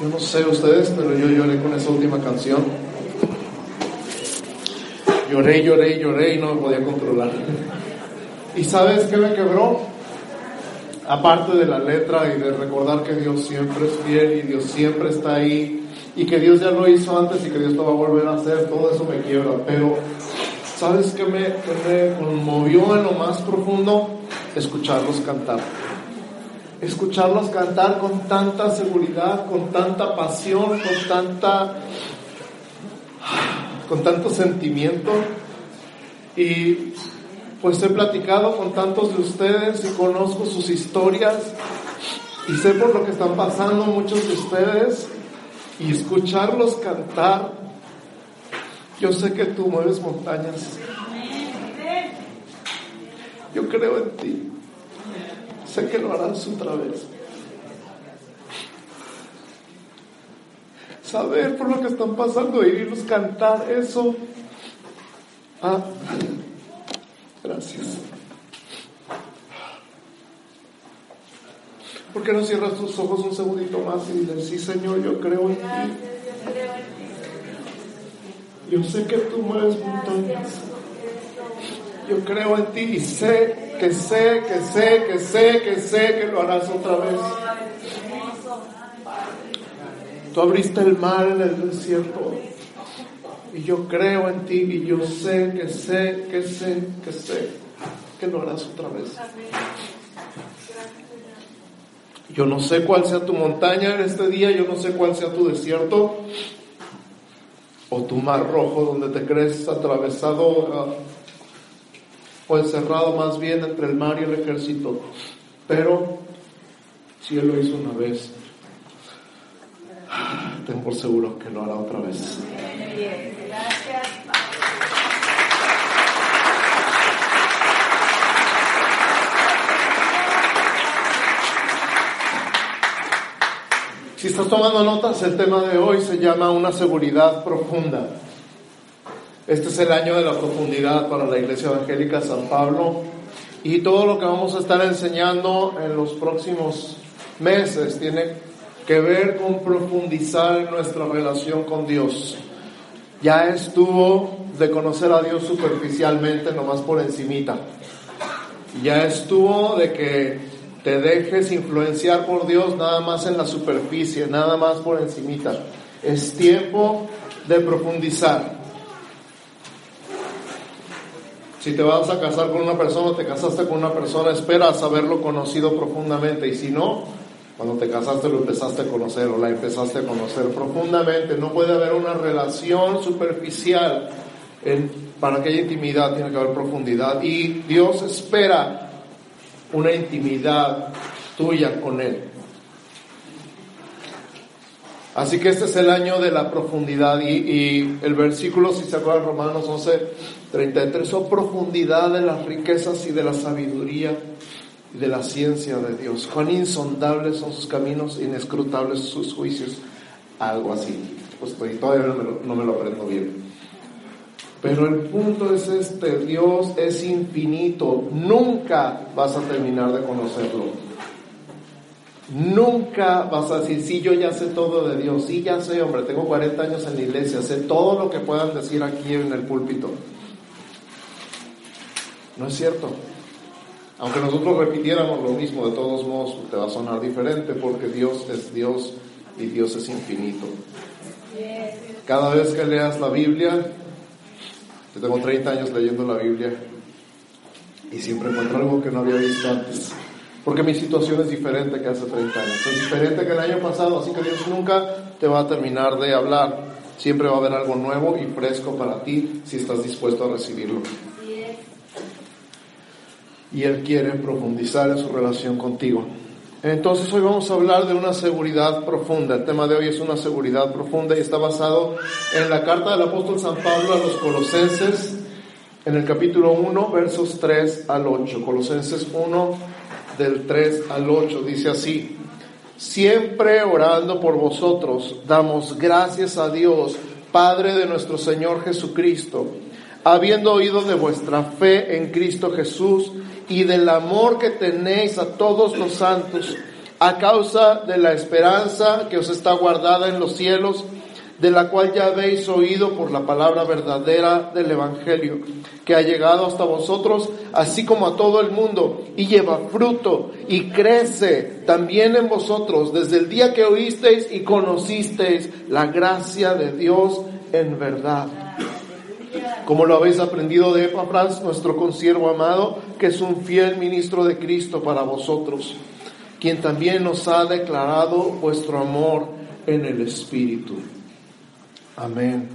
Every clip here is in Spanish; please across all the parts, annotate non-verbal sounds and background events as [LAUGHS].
Yo no sé ustedes, pero yo lloré con esa última canción. Lloré, lloré, lloré y no me podía controlar. ¿Y sabes qué me quebró? Aparte de la letra y de recordar que Dios siempre es fiel y Dios siempre está ahí y que Dios ya lo hizo antes y que Dios lo va a volver a hacer, todo eso me quiebra. Pero, ¿sabes qué me, qué conmovió en lo más profundo? Escucharlos cantar escucharlos cantar con tanta seguridad, con tanta pasión, con tanta con tanto sentimiento. Y pues he platicado con tantos de ustedes y conozco sus historias y sé por lo que están pasando muchos de ustedes y escucharlos cantar yo sé que tú mueves montañas. Yo creo en ti Sé que lo harás otra vez. Saber por lo que están pasando y irlos cantar eso. Ah, gracias. ¿Por qué no cierras tus ojos un segundito más y dices, sí Señor, yo creo en ti? Yo sé que tú mueves montañas. Yo creo en ti y sé que sé, que sé, que sé, que sé que lo harás otra vez. Tú abriste el mar en el desierto y yo creo en ti y yo sé, que sé, que sé, que sé que lo harás otra vez. Yo no sé cuál sea tu montaña en este día, yo no sé cuál sea tu desierto o tu mar rojo donde te crees atravesado o encerrado más bien entre el mar y el ejército. Pero si Él lo hizo una vez, tengo por seguro que lo hará otra vez. Si estás tomando notas, el tema de hoy se llama una seguridad profunda. Este es el año de la profundidad para la Iglesia Evangélica San Pablo y todo lo que vamos a estar enseñando en los próximos meses tiene que ver con profundizar nuestra relación con Dios. Ya estuvo de conocer a Dios superficialmente, nomás por encimita. Ya estuvo de que te dejes influenciar por Dios nada más en la superficie, nada más por encimita. Es tiempo de profundizar. Si te vas a casar con una persona, te casaste con una persona, esperas haberlo conocido profundamente. Y si no, cuando te casaste lo empezaste a conocer o la empezaste a conocer profundamente. No puede haber una relación superficial. para que haya intimidad tiene que haber profundidad. Y Dios espera una intimidad tuya con Él. Así que este es el año de la profundidad y, el versículo, si se acuerdan, Romanos 11, 33, son profundidad de las riquezas y de la sabiduría y de la ciencia de Dios. Cuán insondables son sus caminos, inescrutables sus juicios. Algo así. Pues todavía me, lo, no me lo aprendo bien. Pero el punto es este, Dios es infinito, nunca vas a terminar de conocerlo. Nunca vas a decir, sí, yo ya sé todo de Dios, sí, ya sé, hombre, tengo 40 años en la iglesia, sé todo lo que puedan decir aquí en el púlpito. No es cierto. Aunque nosotros repitiéramos lo mismo, de todos modos te va a sonar diferente porque Dios es Dios y Dios es infinito. Cada vez que leas la Biblia, yo tengo 30 años leyendo la Biblia y siempre encuentro algo que no había visto antes. Porque mi situación es diferente que hace 30 años. Es diferente que el año pasado, así que Dios nunca te va a terminar de hablar. Siempre va a haber algo nuevo y fresco para ti si estás dispuesto a recibirlo. Y Él quiere profundizar en su relación contigo. Entonces hoy vamos a hablar de una seguridad profunda. El tema de hoy es una seguridad profunda y está basado en la carta del apóstol San Pablo a los colosenses en el capítulo 1, versos 3 al 8. Colosenses 1, del 3 al 8. Dice así, siempre orando por vosotros, damos gracias a Dios, Padre de nuestro Señor Jesucristo, habiendo oído de vuestra fe en Cristo Jesús y del amor que tenéis a todos los santos, a causa de la esperanza que os está guardada en los cielos, de la cual ya habéis oído por la palabra verdadera del Evangelio, que ha llegado hasta vosotros, así como a todo el mundo, y lleva fruto y crece también en vosotros desde el día que oísteis y conocisteis la gracia de Dios en verdad. Como lo habéis aprendido de Epafras, nuestro consiervo amado, que es un fiel ministro de Cristo para vosotros, quien también nos ha declarado vuestro amor en el Espíritu. Amén.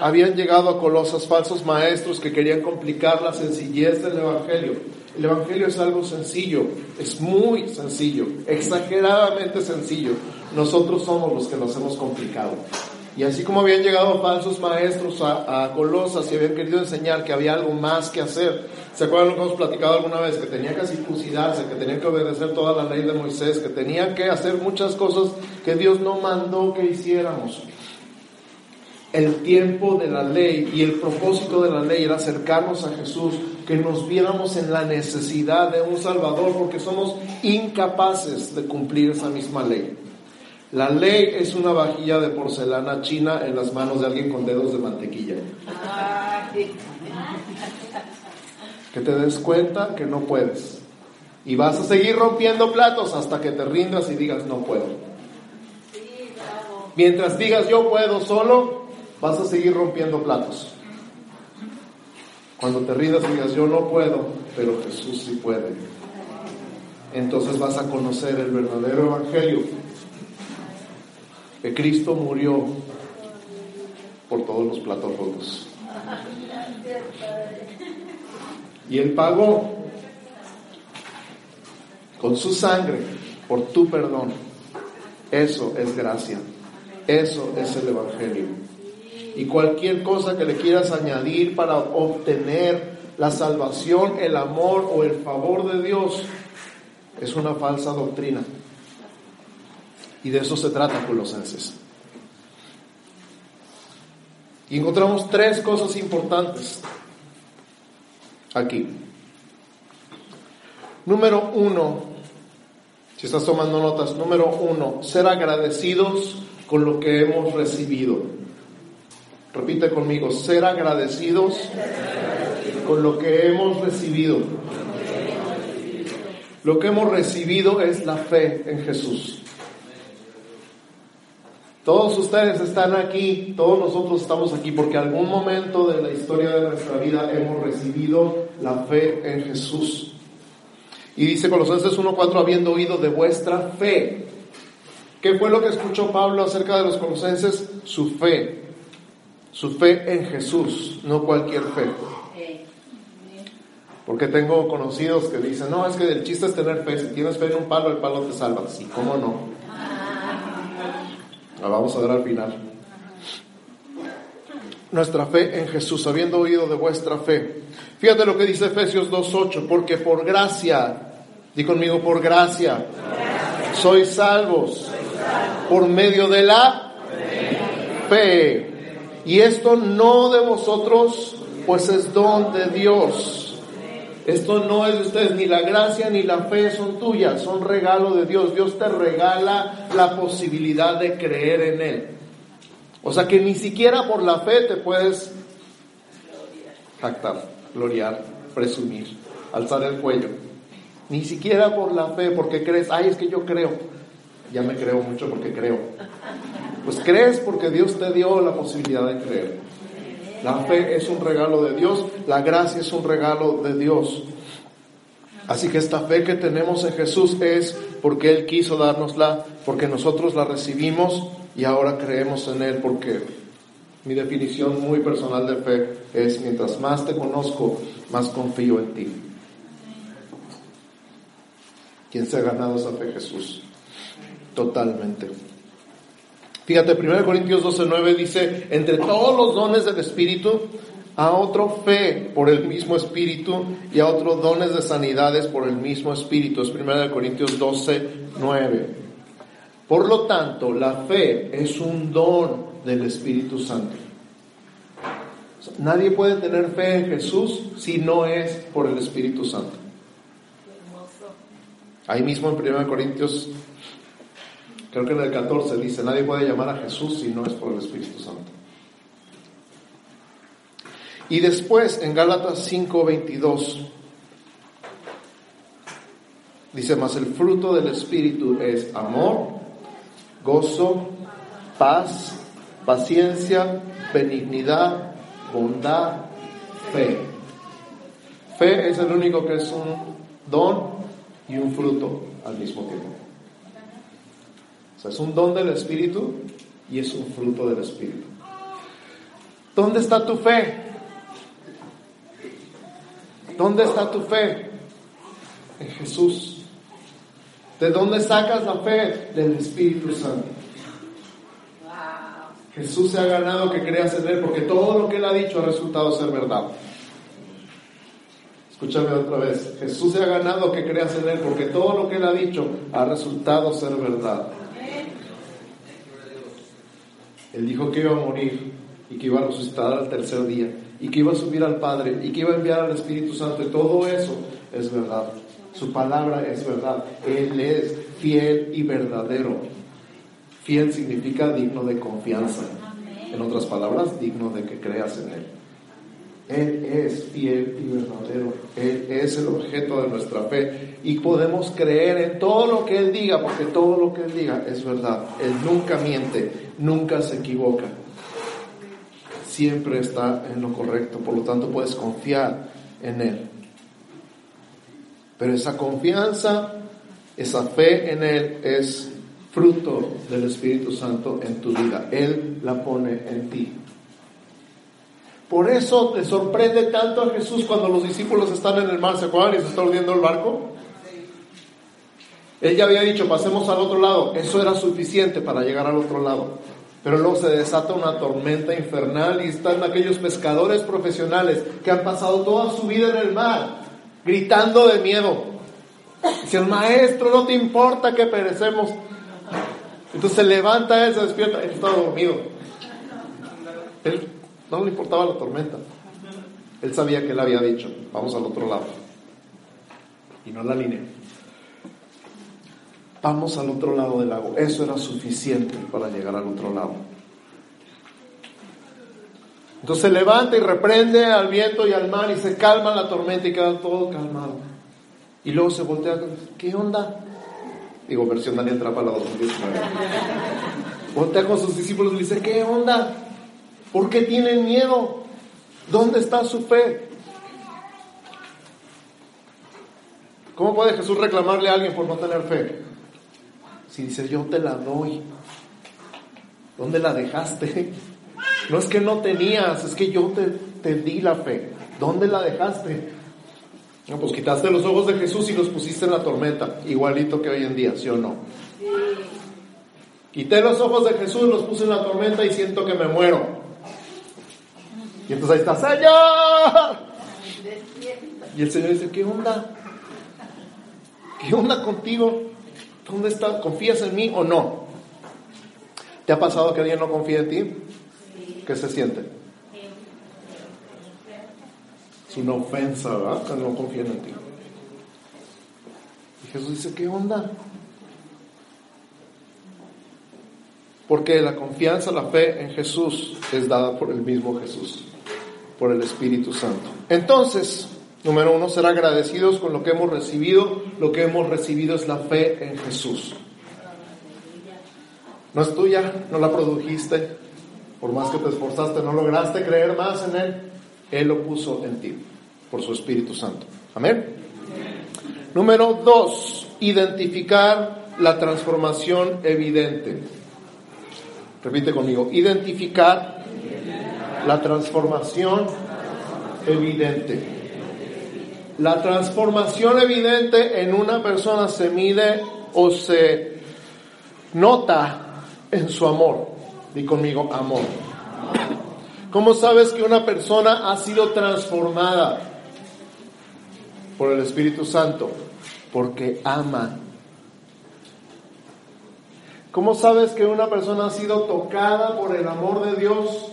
Habían llegado a Colosas falsos maestros que querían complicar la sencillez del Evangelio. El Evangelio es algo sencillo, es muy sencillo, exageradamente sencillo. Nosotros somos los que nos hemos complicado. Y así como habían llegado falsos maestros a, Colosas y habían querido enseñar que había algo más que hacer, ¿se acuerdan lo que hemos platicado alguna vez? Que tenían que circuncidarse, que tenían que obedecer toda la ley de Moisés, que tenían que hacer muchas cosas que Dios no mandó que hiciéramos. El tiempo de la ley y el propósito de la ley era acercarnos a Jesús, que nos viéramos en la necesidad de un Salvador, porque somos incapaces de cumplir esa misma ley. La ley es una vajilla de porcelana china en las manos de alguien con dedos de mantequilla. Que te des cuenta que no puedes. Y vas a seguir rompiendo platos hasta que te rindas y digas no puedo. Mientras digas yo puedo solo, vas a seguir rompiendo platos. Cuando te rindas y digas yo no puedo, pero Jesús sí puede. Entonces vas a conocer el verdadero evangelio que Cristo murió por todos los platos rotos. Y Él pagó con su sangre por tu perdón. Eso es gracia. Eso es el Evangelio. Y cualquier cosa que le quieras añadir para obtener la salvación, el amor o el favor de Dios es una falsa doctrina. Y de eso se trata Colosenses. Y encontramos tres cosas importantes aquí. Número uno, si estás tomando notas, número uno, ser agradecidos con lo que hemos recibido. Repite conmigo, ser agradecidos con lo que hemos recibido. Lo que hemos recibido es la fe en Jesús. Todos ustedes están aquí, todos nosotros estamos aquí porque algún momento de la historia de nuestra vida hemos recibido la fe en Jesús. Y dice Colosenses 1.4, habiendo oído de vuestra fe. ¿Qué fue lo que escuchó Pablo acerca de los colosenses? Su fe. Su fe en Jesús, no cualquier fe. Porque tengo conocidos que dicen, no, es que el chiste es tener fe. Si tienes fe en un palo, el palo te salva. Sí, ¿cómo no? La vamos a dar al final. Nuestra fe en Jesús, habiendo oído de vuestra fe. Fíjate lo que dice Efesios 2.8, porque por gracia, di conmigo por gracia, sois salvos por medio de la fe. Y esto no de vosotros, pues es don de Dios esto no es de ustedes, ni la gracia ni la fe son tuyas, son regalo de Dios. Dios te regala la posibilidad de creer en Él. O sea que ni siquiera por la fe te puedes jactar, gloriar, presumir, alzar el cuello. Ni siquiera por la fe, porque crees, ay, es que yo creo. Ya me creo mucho porque creo. Pues crees porque Dios te dio la posibilidad de creer. La fe es un regalo de Dios, la gracia es un regalo de Dios. Así que esta fe que tenemos en Jesús es porque Él quiso dárnosla, porque nosotros la recibimos y ahora creemos en Él, porque mi definición muy personal de fe es mientras más te conozco, más confío en ti. ¿Quién se ha ganado esa fe? Jesús. Totalmente. Fíjate, 1 Corintios 12:9 dice, entre todos los dones del Espíritu, a otro fe por el mismo Espíritu y a otro dones de sanidades por el mismo Espíritu. Es 1 Corintios 12:9. Por lo tanto, la fe es un don del Espíritu Santo. Nadie puede tener fe en Jesús si no es por el Espíritu Santo. Ahí mismo en 1 Corintios, creo que en el 14 dice, nadie puede llamar a Jesús si no es por el Espíritu Santo. Y después en Gálatas 5:22 dice, más el fruto del Espíritu es amor, gozo, paz, paciencia, benignidad, bondad, fe. Fe es el único que es un don y un fruto al mismo tiempo. Es un don del Espíritu y es un fruto del Espíritu. ¿Dónde está tu fe? ¿Dónde está tu fe? En Jesús. ¿De dónde sacas la fe? Del Espíritu Santo. Jesús se ha ganado que creas en Él porque todo lo que Él ha dicho ha resultado ser verdad. Escúchame otra vez. Jesús se ha ganado que creas en Él porque todo lo que Él ha dicho ha resultado ser verdad. Él dijo que iba a morir y que iba a resucitar al tercer día y que iba a subir al Padre y que iba a enviar al Espíritu Santo y todo eso es verdad. Su palabra es verdad. Él es fiel y verdadero. Fiel significa digno de confianza. En otras palabras, digno de que creas en Él. Él es fiel y verdadero. Él es el objeto de nuestra fe. Y podemos creer en todo lo que Él diga, porque todo lo que Él diga es verdad. Él nunca miente, nunca se equivoca. Siempre está en lo correcto. Por lo tanto, puedes confiar en Él. Pero esa confianza, esa fe en Él es fruto del Espíritu Santo en tu vida. Él la pone en ti. Por eso te sorprende tanto a Jesús cuando los discípulos están en el mar, ¿se acuerdan? Y se está hundiendo el barco. Él ya había dicho, pasemos al otro lado. Eso era suficiente para llegar al otro lado. Pero luego se desata una tormenta infernal y están aquellos pescadores profesionales que han pasado toda su vida en el mar, gritando de miedo. Dicen, maestro, no te importa que perecemos. Entonces se levanta él, se despierta, él estaba dormido. Él no le importaba la tormenta. Él sabía que él había dicho, vamos al otro lado. Y no la línea. Vamos al otro lado del lago. Eso era suficiente para llegar al otro lado. Entonces se levanta y reprende al viento y al mar y se calma la tormenta y queda todo calmado. Y luego se voltea, ¿qué onda? Digo, versión Daniel Trapa la 2019. Voltea con sus discípulos y le dice, ¿qué onda? ¿Por qué tienen miedo? ¿Dónde está su fe? ¿Cómo puede Jesús reclamarle a alguien por no tener fe? Si dice, yo te la doy. ¿Dónde la dejaste? No es que no tenías, es que yo te, te di la fe. ¿Dónde la dejaste? No, pues quitaste los ojos de Jesús y los pusiste en la tormenta, igualito que hoy en día, ¿sí o no? Quité los ojos de Jesús, los puse en la tormenta y siento que me muero. Y entonces ahí está, Señor. Y el Señor dice, ¿qué onda? ¿Qué onda contigo? ¿Dónde estás? ¿Confías en mí o no? ¿Te ha pasado que alguien no confía en ti? ¿Qué se siente? Es una ofensa, ¿verdad? Que no confían en ti. Y Jesús dice, ¿qué onda? Porque la confianza, la fe en Jesús es dada por el mismo Jesús, por el Espíritu Santo. Entonces, número uno, ser agradecidos con lo que hemos recibido. Lo que hemos recibido es la fe en Jesús. No es tuya, no la produjiste. Por más que te esforzaste, no lograste creer más en Él. Él lo puso en ti por su Espíritu Santo. Amén. Número dos, identificar la transformación evidente. Repite conmigo, identificar la transformación evidente. La transformación evidente en una persona se mide o se nota en su amor. Di conmigo, amor. ¿Cómo sabes que una persona ha sido transformada por el Espíritu Santo? Porque ama. ¿Cómo sabes que una persona ha sido tocada por el amor de Dios?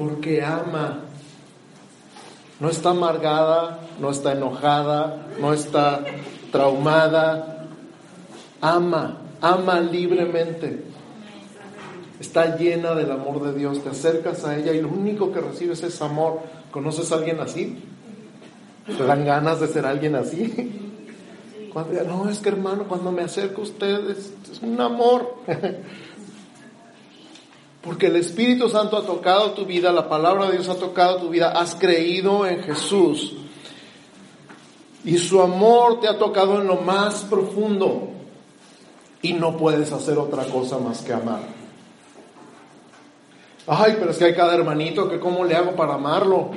Porque ama. No está amargada, no está enojada, no está traumada, ama, ama libremente. Está llena del amor de Dios. Te acercas a ella y lo único que recibes es amor. ¿Conoces a alguien así? ¿Te dan ganas de ser alguien así? [LAUGHS] Cuando, no, es que hermano, cuando me acerco a ustedes es un amor. [LAUGHS] Porque el Espíritu Santo ha tocado tu vida, la palabra de Dios ha tocado tu vida, has creído en Jesús. Y su amor te ha tocado en lo más profundo. Y no puedes hacer otra cosa más que amar. Ay, pero es que hay cada hermanito que cómo le hago para amarlo.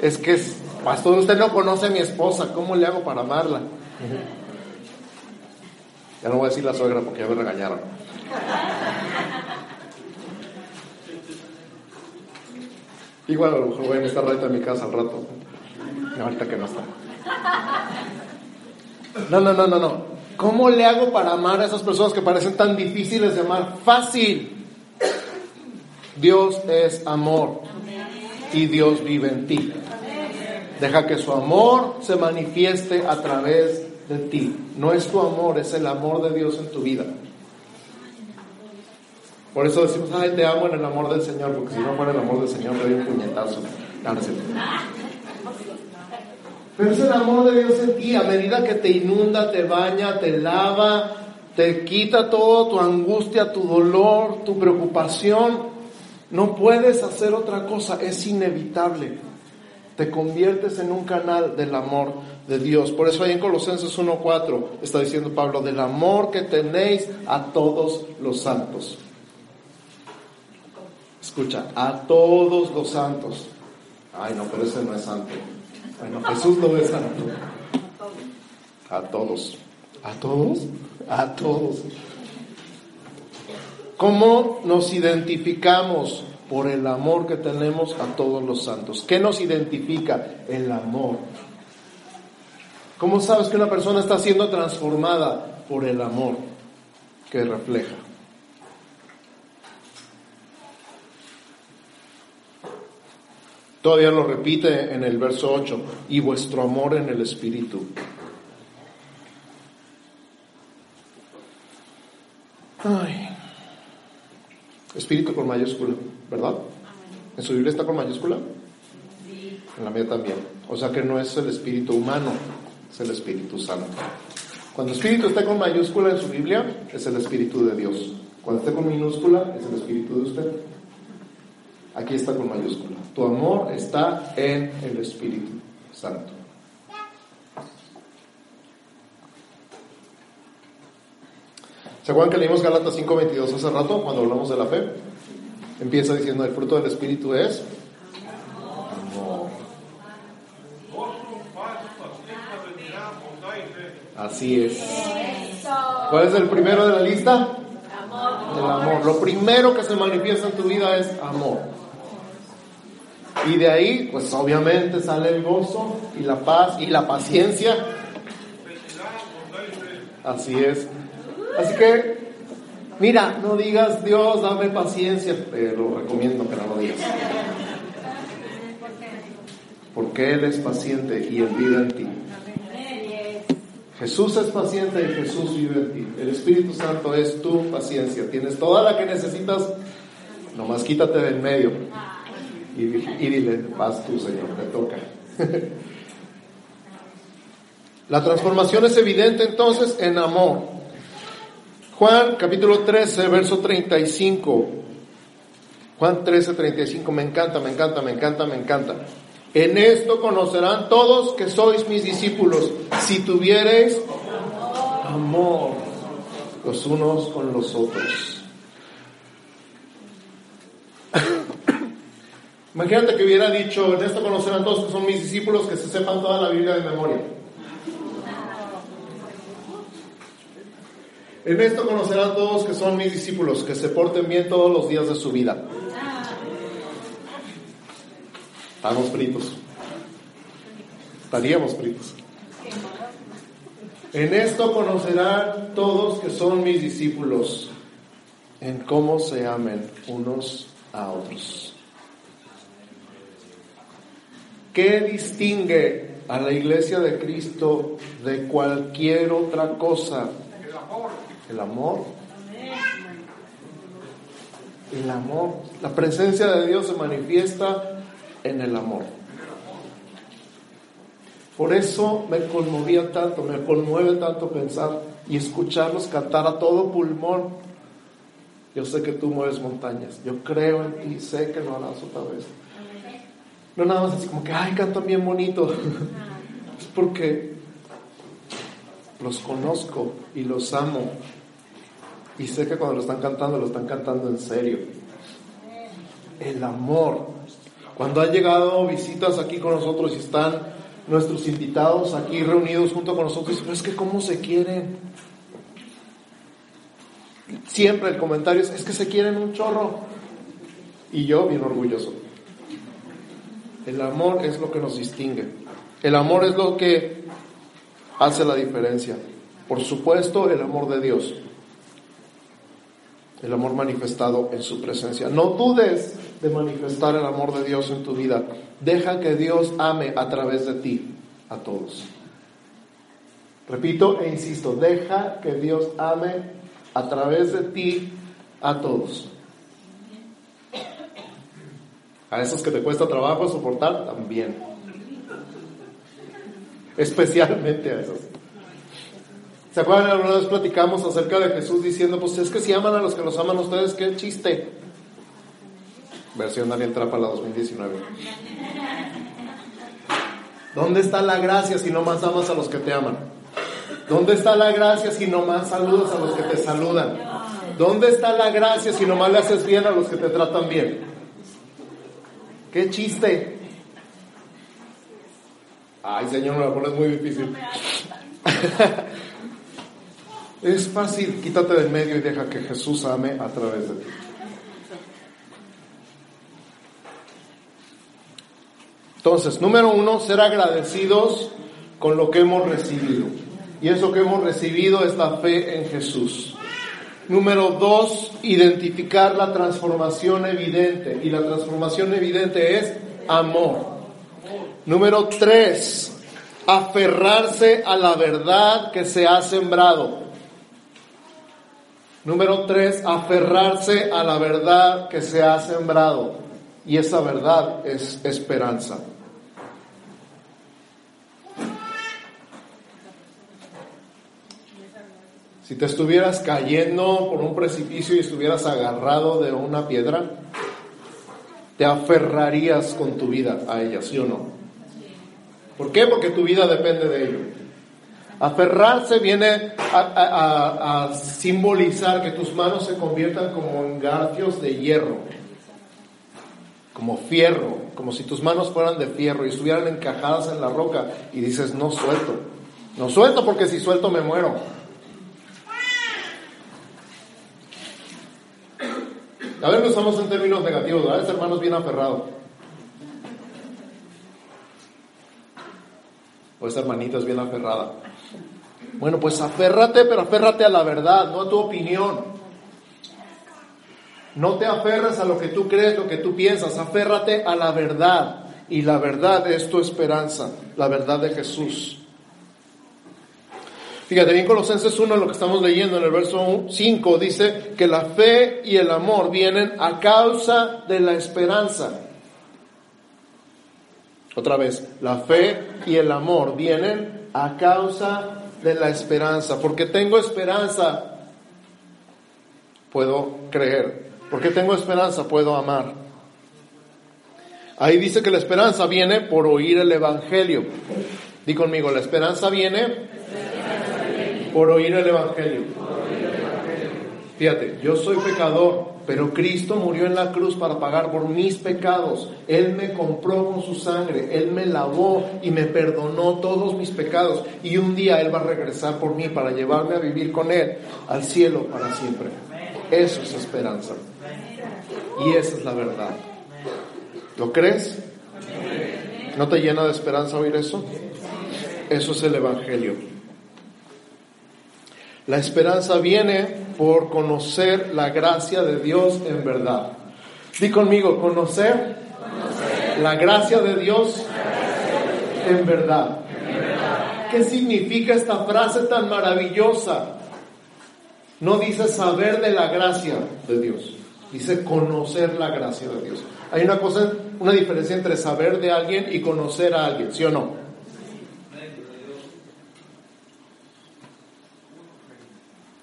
Es que, pastor, usted no conoce a mi esposa, ¿cómo le hago para amarla? Ya no voy a decir la suegra porque ya me regañaron. Igual a lo mejor voy a estar en mi casa al rato. ahorita que no está. No, no, no, no, no. ¿Cómo le hago para amar a esas personas que parecen tan difíciles de amar? Fácil. Dios es amor y Dios vive en ti. Deja que su amor se manifieste a través de ti. No es tu amor, es el amor de Dios en tu vida. Por eso decimos, ay, te amo en el amor del Señor, porque si no fuera el amor del Señor, te doy un puñetazo. Pero es el amor de Dios en ti, a medida que te inunda, te baña, te lava, te quita todo, tu angustia, tu dolor, tu preocupación. No puedes hacer otra cosa, es inevitable. Te conviertes en un canal del amor de Dios. Por eso ahí en Colosenses 1.4 está diciendo Pablo, del amor que tenéis a todos los santos. Escucha, a todos los santos. Ay, no, pero ese no es santo. Bueno, Jesús lo es santo. A todos. ¿A todos? A todos. ¿Cómo nos identificamos por el amor que tenemos a todos los santos? ¿Qué nos identifica? El amor. ¿Cómo sabes que una persona está siendo transformada por el amor que refleja? Todavía lo repite en el verso 8, y vuestro amor en el Espíritu. Ay. Espíritu con mayúscula, ¿verdad? ¿En su Biblia está con mayúscula? En la mía también. O sea que no es el Espíritu humano, es el Espíritu Santo. Cuando Espíritu está con mayúscula en su Biblia, es el Espíritu de Dios. Cuando esté con minúscula, es el Espíritu de usted. Aquí está con mayúscula. Tu amor está en el Espíritu Santo. ¿Se acuerdan que leímos Gálatas 5:22 hace rato cuando hablamos de la fe? Empieza diciendo el fruto del Espíritu es amor. Así es. ¿Cuál es el primero de la lista? El amor. Lo primero que se manifiesta en tu vida es amor. Y de ahí, pues obviamente sale el gozo y la paz y la paciencia. Así es. Así que, mira, no digas Dios, dame paciencia, pero recomiendo que no lo digas. Porque Él es paciente y Él vive en ti. Jesús es paciente y Jesús vive en ti. El Espíritu Santo es tu paciencia. Tienes toda la que necesitas, nomás quítate del medio y, dile, vas tú, Señor, te toca. [LAUGHS] La transformación es evidente entonces en amor. Juan capítulo 13, verso 35. Juan 13, 35, me encanta, me encanta, me encanta, me encanta. En esto conocerán todos que sois mis discípulos, si tuviereis amor los unos con los otros. [COUGHS] Imagínate que hubiera dicho, en esto conocerán todos que son mis discípulos, que se sepan toda la Biblia de memoria. En esto conocerán todos que son mis discípulos, que se porten bien todos los días de su vida. Estamos fritos. Estaríamos fritos. En esto conocerán todos que son mis discípulos, en cómo se amen unos a otros. ¿Qué distingue a la iglesia de Cristo de cualquier otra cosa? El amor. El amor. La presencia de Dios se manifiesta en el amor. Por eso me conmovía tanto, me conmueve tanto pensar y escucharlos cantar a todo pulmón. Yo sé que tú mueves montañas, yo creo en ti, sé que lo harás otra vez. No nada más así como que, ay, cantan bien bonito. [LAUGHS] es porque los conozco y los amo. Y sé que cuando lo están cantando, lo están cantando en serio. El amor. Cuando han llegado visitas aquí con nosotros y están nuestros invitados aquí reunidos junto con nosotros, pero es que cómo se quieren. Siempre el comentario es, es que se quieren un chorro. Y yo bien orgulloso. El amor es lo que nos distingue. El amor es lo que hace la diferencia. Por supuesto, el amor de Dios. El amor manifestado en su presencia. No dudes de manifestar el amor de Dios en tu vida. Deja que Dios ame a través de ti a todos. Repito e insisto, deja que Dios ame a través de ti a todos. A esos que te cuesta trabajo soportar, también. Especialmente a esos. ¿Se acuerdan? Alguna vez platicamos acerca de Jesús diciendo, pues es que si aman a los que los aman ustedes, qué chiste. Versión Daniel Trapa la 2019. ¿Dónde está la gracia si no más amas a los que te aman? ¿Dónde está la gracia si no más saludas a los que te saludan? ¿Dónde está la gracia si no más le haces bien a los que te tratan bien? ¡Qué chiste! Ay, Señor, me lo pones muy difícil. [LAUGHS] es fácil, quítate del medio y deja que Jesús ame a través de ti. Entonces, número uno, ser agradecidos con lo que hemos recibido. Y eso que hemos recibido es la fe en Jesús. Número dos, identificar la transformación evidente. Y la transformación evidente es amor. Número tres, aferrarse a la verdad que se ha sembrado. Número tres, aferrarse a la verdad que se ha sembrado. Y esa verdad es esperanza. Si te estuvieras cayendo por un precipicio y estuvieras agarrado de una piedra, te aferrarías con tu vida a ella, ¿sí o no? ¿Por qué? Porque tu vida depende de ello. Aferrarse viene a, simbolizar que tus manos se conviertan como en garfios de hierro, como fierro, como si tus manos fueran de fierro y estuvieran encajadas en la roca y dices, no suelto, no suelto porque si suelto me muero. A ver, no estamos en términos negativos, ¿verdad? Hermano es bien aferrado. O esta hermanita es bien aferrada. Bueno, pues aférrate, pero aférrate a la verdad, no a tu opinión. No te aferres a lo que tú crees, lo que tú piensas, aférrate a la verdad. Y la verdad es tu esperanza, la verdad de Jesús. Fíjate bien, Colosenses 1, lo que estamos leyendo en el verso 5, dice que la fe y el amor vienen a causa de la esperanza. Otra vez, la fe y el amor vienen a causa de la esperanza. Porque tengo esperanza, puedo creer. Porque tengo esperanza, puedo amar. Ahí dice que la esperanza viene por oír el Evangelio. Di conmigo, la esperanza viene por oír el Evangelio. Fíjate, yo soy pecador, pero Cristo murió en la cruz para pagar por mis pecados. Él me compró con su sangre, Él me lavó y me perdonó todos mis pecados. Y un día Él va a regresar por mí para llevarme a vivir con Él al cielo para siempre. Eso es esperanza. Y esa es la verdad. ¿Lo crees? ¿No te llena de esperanza oír eso? Eso es el Evangelio. La esperanza viene por conocer la gracia de Dios en verdad. Di conmigo, conocer, la gracia de Dios En verdad. ¿Qué significa esta frase tan maravillosa? No dice saber de la gracia de Dios, dice conocer la gracia de Dios. Hay una cosa, una diferencia entre saber de alguien y conocer a alguien, ¿sí o no?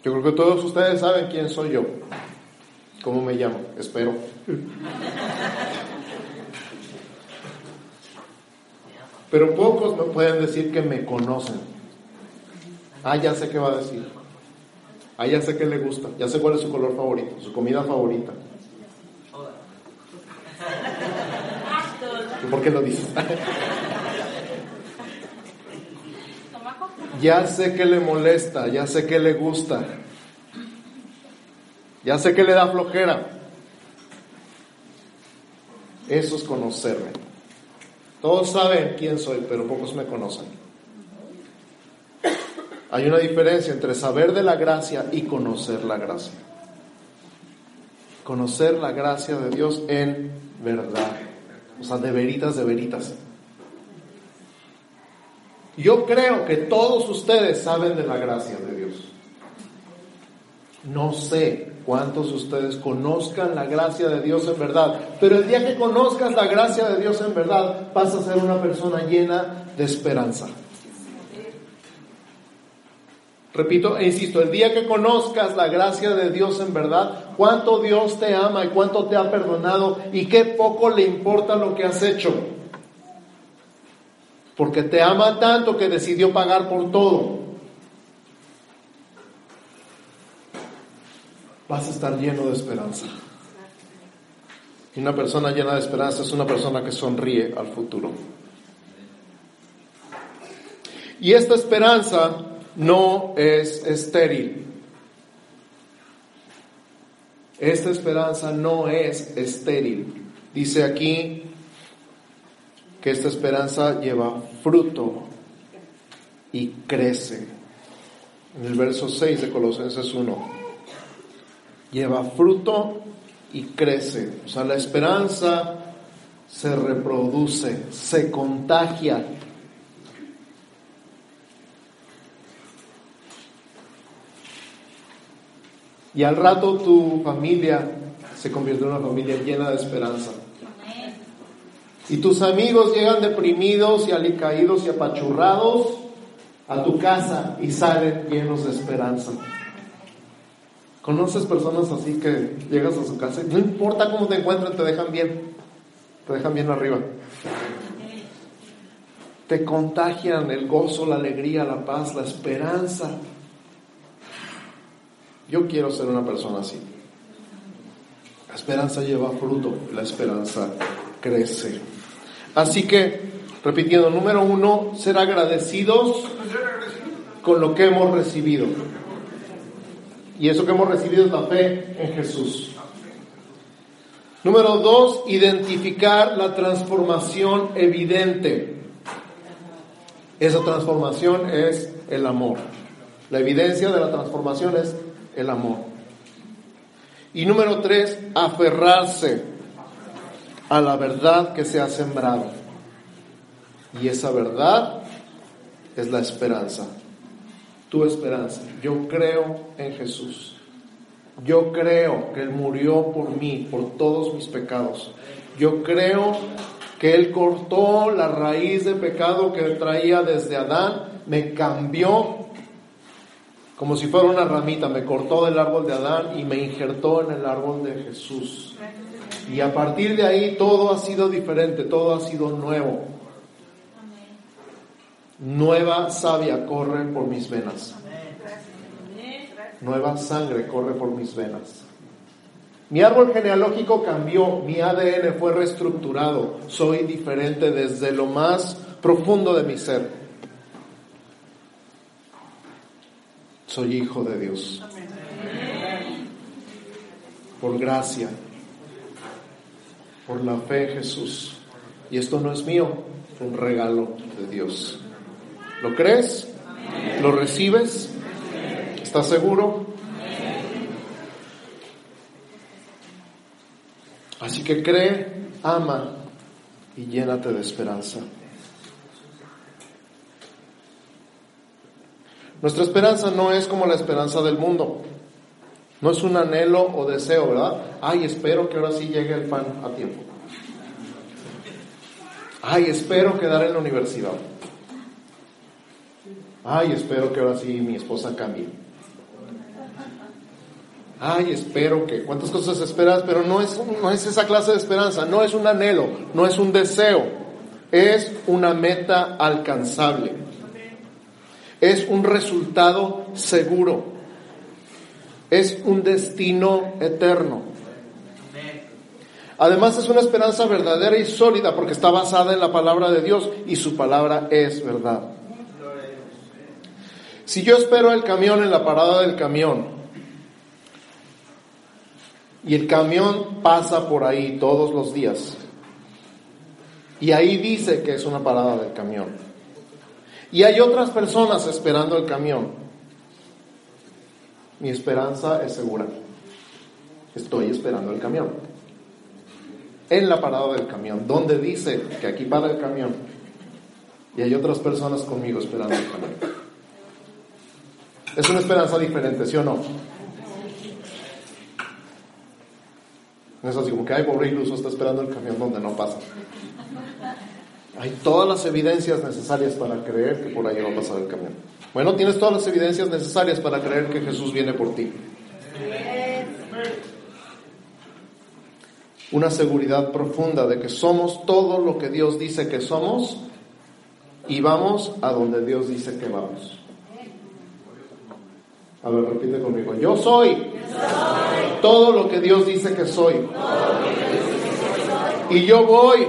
Yo creo que todos ustedes saben quién soy yo, cómo me llamo, espero. Pero pocos me pueden decir que me conocen. Ah, ya sé qué va a decir. Ah, ya sé qué le gusta. Ya sé cuál es su color favorito, su comida favorita. ¿Y por qué lo dices? [LAUGHS] ya sé que le molesta, ya sé que le gusta. Ya sé que le da flojera. Eso es conocerme. Todos saben quién soy, pero pocos me conocen. Hay una diferencia entre saber de la gracia y conocer la gracia. Conocer la gracia de Dios en verdad. O sea, de veritas, de veritas. Yo creo que todos ustedes saben de la gracia de Dios. No sé cuántos de ustedes conozcan la gracia de Dios en verdad, pero el día que conozcas la gracia de Dios en verdad, vas a ser una persona llena de esperanza. Repito e insisto, el día que conozcas la gracia de Dios en verdad, cuánto Dios te ama y cuánto te ha perdonado y qué poco le importa lo que has hecho. Porque te ama tanto que decidió pagar por todo. Vas a estar lleno de esperanza. Y una persona llena de esperanza es una persona que sonríe al futuro. Y esta esperanza no es estéril. Esta esperanza no es estéril. Dice aquí que esta esperanza lleva fruto y crece. En el verso 6 de Colosenses 1. Lleva fruto y crece. O sea, la esperanza se reproduce, se contagia Y al rato tu familia se convierte en una familia llena de esperanza. Y tus amigos llegan deprimidos y alicaídos y apachurrados a tu casa y salen llenos de esperanza. ¿Conoces personas así que llegas a su casa y no importa cómo te encuentren, te dejan bien? Te dejan bien arriba. Te contagian el gozo, la alegría, la paz, la esperanza. Yo quiero ser una persona así. La esperanza lleva fruto, la esperanza crece. Así que, repitiendo, número uno, ser agradecidos con lo que hemos recibido. Y eso que hemos recibido es la fe en Jesús. Número dos, identificar la transformación evidente. Esa transformación es el amor. La evidencia de la transformación es el amor. Y número tres, aferrarse a la verdad que se ha sembrado. Y esa verdad es la esperanza. Tu esperanza. Yo creo en Jesús. Yo creo que Él murió por mí, por todos mis pecados. Yo creo que Él cortó la raíz de pecado que traía desde Adán, me cambió como si fuera una ramita, me cortó del árbol de Adán y me injertó en el árbol de Jesús. Y a partir de ahí todo ha sido diferente, todo ha sido nuevo. Nueva savia corre por mis venas. Nueva sangre corre por mis venas. Mi árbol genealógico cambió, mi ADN fue reestructurado, soy diferente desde lo más profundo de mi ser. soy hijo de Dios. Por gracia, por la fe en Jesús. Y esto no es mío, es un regalo de Dios. ¿Lo crees? ¿Lo recibes? ¿Estás seguro? Así que cree, ama y llénate de esperanza. Nuestra esperanza no es como la esperanza del mundo. No es un anhelo o deseo, ¿verdad? Ay, espero que ahora sí llegue el pan a tiempo. Ay, espero quedar en la universidad. Ay, espero que ahora sí mi esposa cambie. Ay, espero que. ¿Cuántas cosas esperas? Pero no es, no es esa clase de esperanza, no es un anhelo, no es un deseo, es una meta alcanzable. Es un resultado seguro. Es un destino eterno. Además es una esperanza verdadera y sólida porque está basada en la palabra de Dios y su palabra es verdad. Si yo espero el camión en la parada del camión y el camión pasa por ahí todos los días y ahí dice que es una parada del camión y hay otras personas esperando el camión, mi esperanza es segura. Estoy esperando el camión en la parada del camión, donde dice que aquí para el camión y hay otras personas conmigo esperando el camión. Es una esperanza diferente, ¿sí o no? No es así como que, hay pobre iluso, está esperando el camión donde no pasa. Hay todas las evidencias necesarias para creer que por ahí va a pasar el camión. Bueno, tienes todas las evidencias necesarias para creer que Jesús viene por ti. una seguridad profunda de que somos todo lo que Dios dice que somos y vamos a donde Dios dice que vamos. A ver, repite conmigo. Yo soy, todo lo que Dios dice que soy. Y yo voy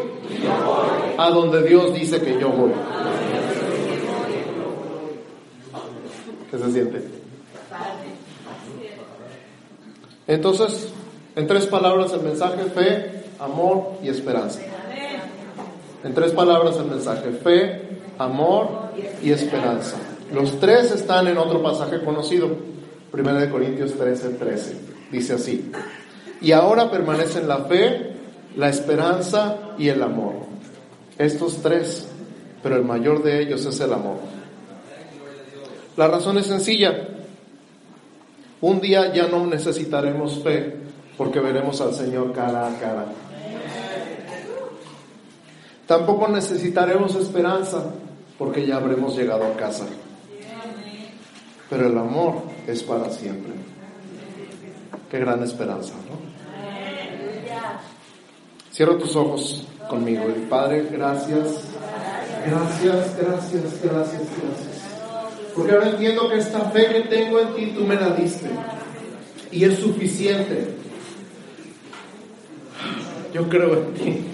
a donde Dios dice que yo voy. ¿Qué se siente? Entonces, en tres palabras el mensaje, fe, amor y esperanza. En tres palabras el mensaje, fe, amor y esperanza. Los tres están en otro pasaje conocido, 1 Corintios 13, 13. Dice así, y ahora permanecen la fe, la esperanza y el amor. Estos tres, pero el mayor de ellos es el amor. La razón es sencilla. Un día ya no necesitaremos fe, porque veremos al Señor cara a cara. Tampoco necesitaremos esperanza, porque ya habremos llegado a casa. Pero el amor es para siempre. Qué gran esperanza, ¿no? Cierra tus ojos conmigo. Padre, gracias. Gracias, gracias, gracias, gracias. Porque ahora entiendo que esta fe que tengo en ti, tú me la diste. Y es suficiente yo creo en ti.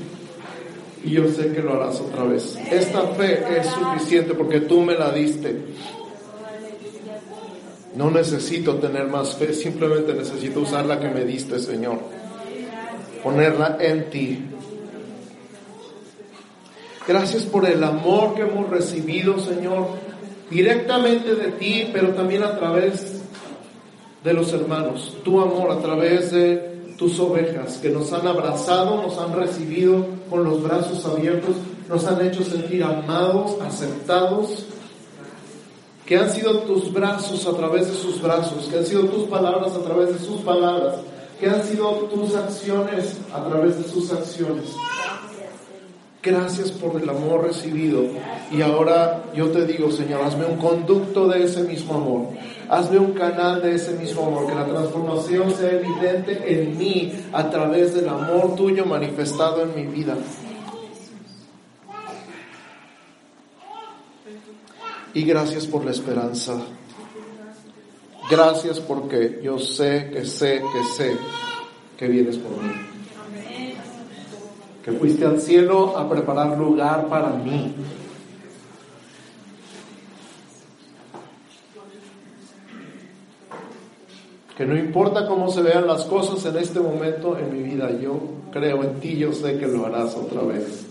Y yo sé que lo harás otra vez. Esta fe es suficiente porque tú me la diste. No necesito tener más fe, simplemente necesito usar la que me diste, Señor. Ponerla en ti. Gracias por el amor que hemos recibido, Señor, directamente de ti, pero también a través de los hermanos. Tu amor a través de tus ovejas, que nos han abrazado, nos han recibido con los brazos abiertos, nos han hecho sentir amados, aceptados, que han sido tus brazos a través de sus brazos, que han sido tus palabras a través de sus palabras, que han sido tus acciones a través de sus acciones. Gracias por el amor recibido. Y ahora yo te digo, Señor, hazme un conducto de ese mismo amor. Hazme un canal de ese mismo amor. Que la transformación sea evidente en mí a través del amor tuyo manifestado en mi vida. Y gracias por la esperanza. Gracias porque yo sé que sé que sé que vienes por mí que fuiste al cielo a preparar lugar para mí. Que no importa cómo se vean las cosas en este momento en mi vida, yo creo en ti, yo sé que lo harás otra vez.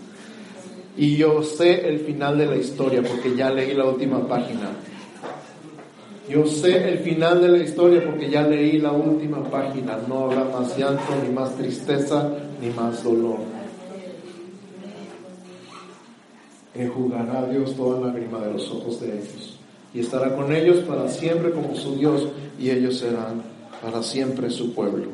Y yo sé el final de la historia porque ya leí la última página. Yo sé el final de la historia porque ya leí la última página. No habrá más llanto, ni más tristeza, ni más dolor. Enjugará Dios toda lágrima de los ojos de ellos. y estará con ellos para siempre como su Dios y ellos serán para siempre su pueblo.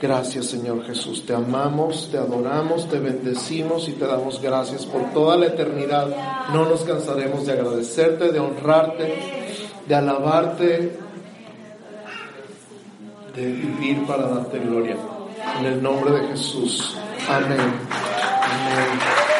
Gracias Señor Jesús, te amamos, te adoramos, te bendecimos y te damos gracias por toda la eternidad. No nos cansaremos de agradecerte, de honrarte, de alabarte, de vivir para darte gloria. En el nombre de Jesús. Amén. Amén.